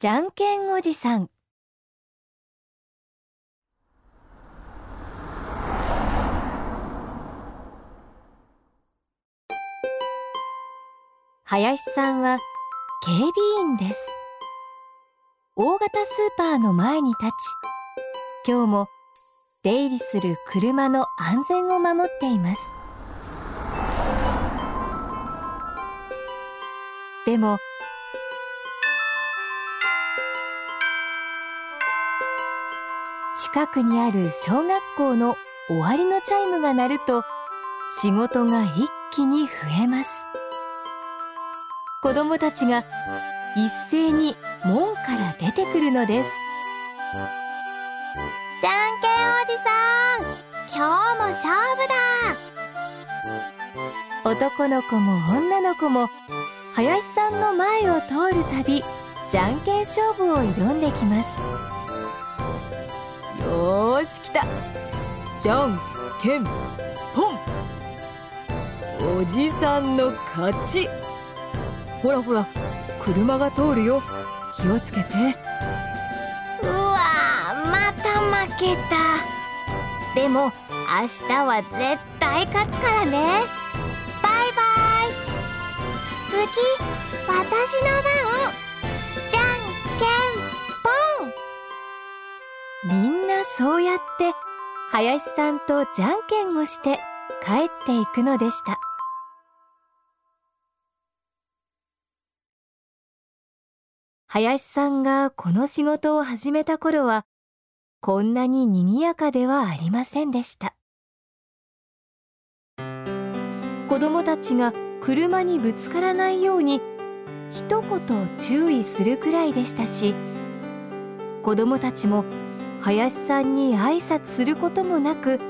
じゃんけんおじさん。林さんは警備員です。大型スーパーの前に立ち今日も出入りする車の安全を守っています。でも近くにある小学校の終わりのチャイムが鳴ると仕事が一気に増えます。子供たちが一斉に門から出てくるのです。じゃんけんおじさん今日も勝負だ。男の子も女の子も林さんの前を通るたびじゃんけん勝負を挑んできます。よし来た。じゃんけんぽんおじさんの勝ち。ほらほら車が通るよ。気をつけて。うわまた負けた。でも明日は絶対勝つからね。バイバイ。次私の番。みんなそうやって林さんとじゃんけんをして帰っていくのでした。林さんがこの仕事を始めた頃はこんなに賑やかではありませんでした。子供たちが車にぶつからないように一言注意するくらいでしたし子供たちも林さんに挨拶することもなく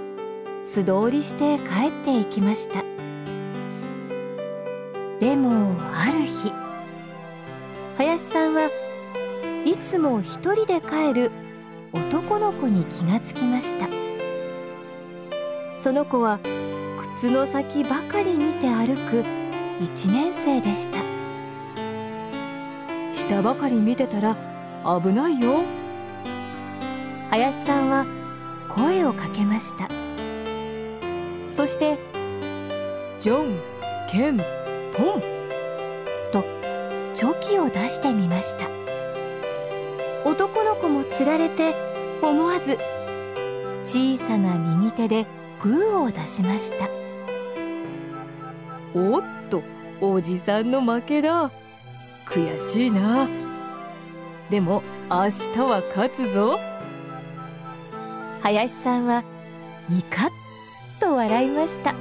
素通りして帰っていきました。でもある日林さんはいつも一人で帰る男の子に気がつきました。その子は靴の先ばかり見て歩く1年生でした。下ばかり見てたら危ないよ。林さんは声をかけました。そして「じゃんけんぽん」とチョキを出してみました。男の子もつられて思わず小さな右手でグーを出しました。おっとおじさんの負けだ。悔しいな。でも明日は勝つぞ。林さんはニカッと笑いました。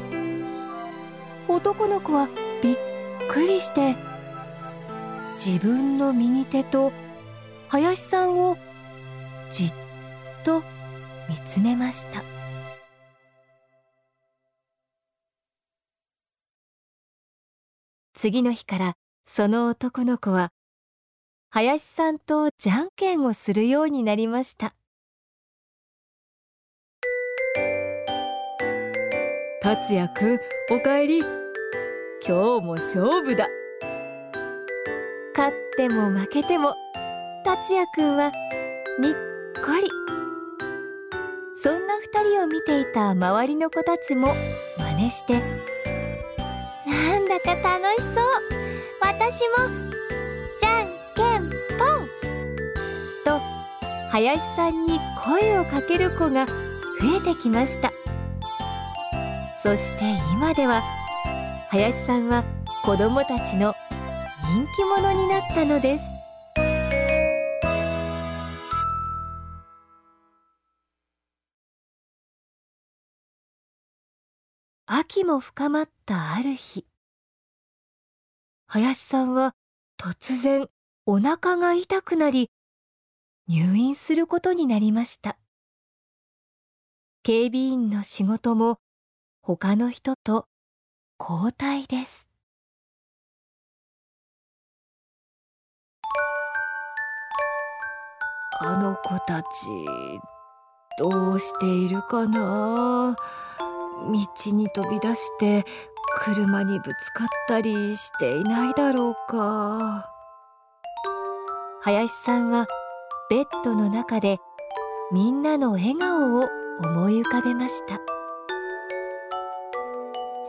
男の子はびっくりして自分の右手と林さんをじっと見つめました。次の日からその男の子は林さんとじゃんけんをするようになりました。達也くんおかえり。今日も勝負だ。勝っても負けても達也くんはにっこり。そんな二人を見ていた周りの子たちも真似してなんだか楽しそう。私もじゃんけんぽん。と林さんに声をかける子が増えてきました。そして今では林さんは子供たちの人気者になったのです。秋も深まったある日林さんは突然お腹が痛くなり入院することになりました。警備員の仕事も他の人と交代です。あの子たちどうしているかな？道に飛び出して車にぶつかったりしていないだろうか？林さんはベッドの中でみんなの笑顔を思い浮かべました。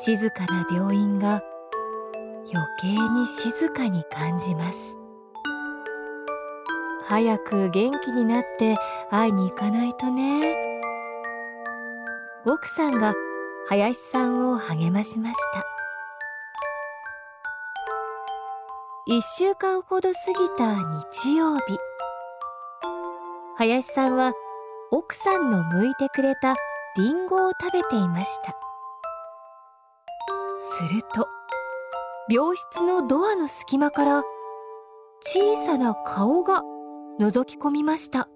静かな病院が余計に静かに感じます。早く元気になって会いに行かないとね。奥さんが林さんを励ましました。一週間ほど過ぎた日曜日。林さんは奥さんの剥いてくれたリンゴを食べていました。すると病室のドアの隙間から小さな顔が覗き込みました。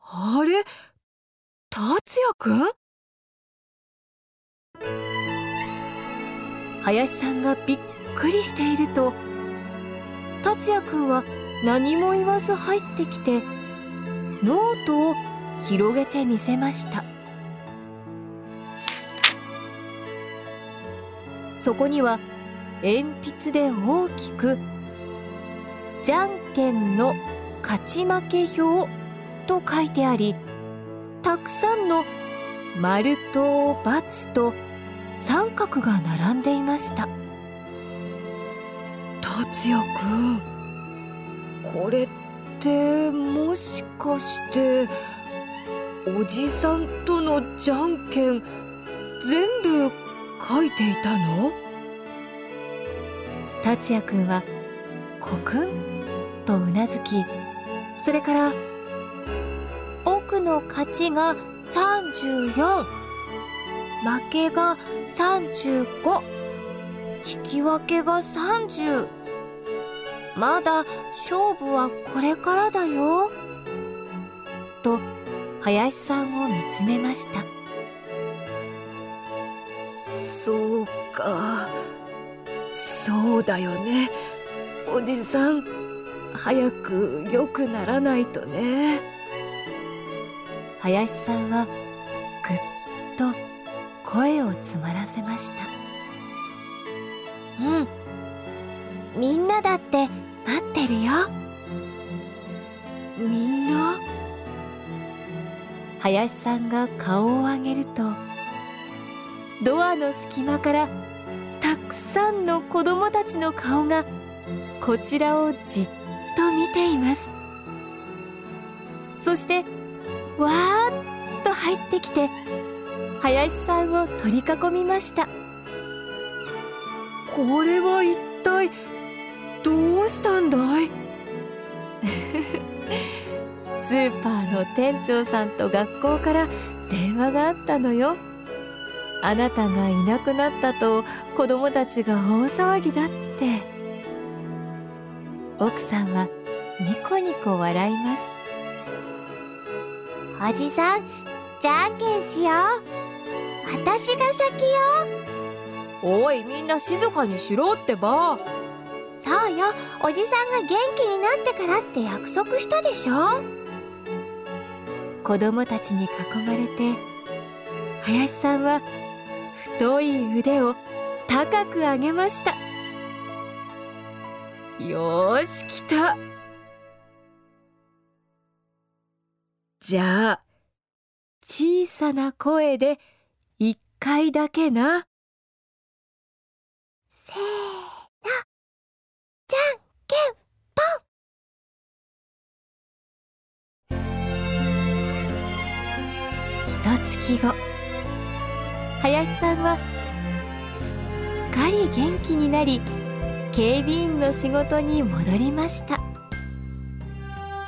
あれ？達也くん林さんがびっくりしていると達也くんは何も言わず入ってきてノートを広げてみせました。そこには鉛筆で大きく「じゃんけんの勝ち負け表」と書いてありたくさんの丸と×と三角が並んでいました。達也くんこれってもしかしておじさんとのじゃんけん全部書いていたの？達也くんはコクンとうなずきそれから「僕の勝ちが34」負けが35引き分けが30まだ勝負はこれからだよ。と林さんを見つめました。そうか。そうだよね。おじさん早く良くならないとね。林さんはぐっと声を詰まらせました。うん。みんなだって待ってるよ。みんな？林さんが顔を上げるとドアの隙間からたくさんの子供たちの顔がこちらをじっと見ています。そしてわーっと入ってきて林さんを取り囲みました。これは一体どうしたんだい？スーパーの店長さんと学校から電話があったのよあなたがいなくなったと子供たちが大騒ぎだって。奥さんはニコニコ笑います。おじさんじゃんけんしよう。私が先よ。おいみんな静かにしろってば。そうよ。おじさんが元気になってからって約束したでしょ。子供たちに囲まれて林さんは太い腕を高く上げました。よーし来た。じゃあ小さな声で一回だけな。せーのじゃんけんぽん。一月後林さんはすっかり元気になり警備員の仕事に戻りました。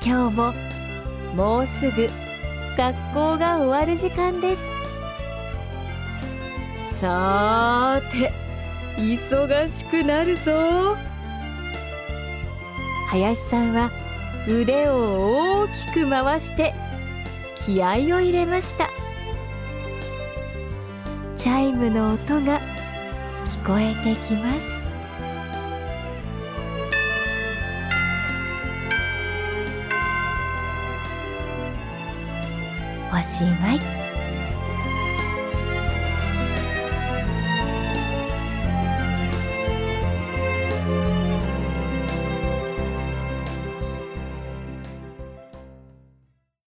今日ももうすぐ学校が終わる時間です。さーて忙しくなるぞ。林さんは腕を大きく回して気合を入れました。チャイムの音が聞こえてきます。おしまい。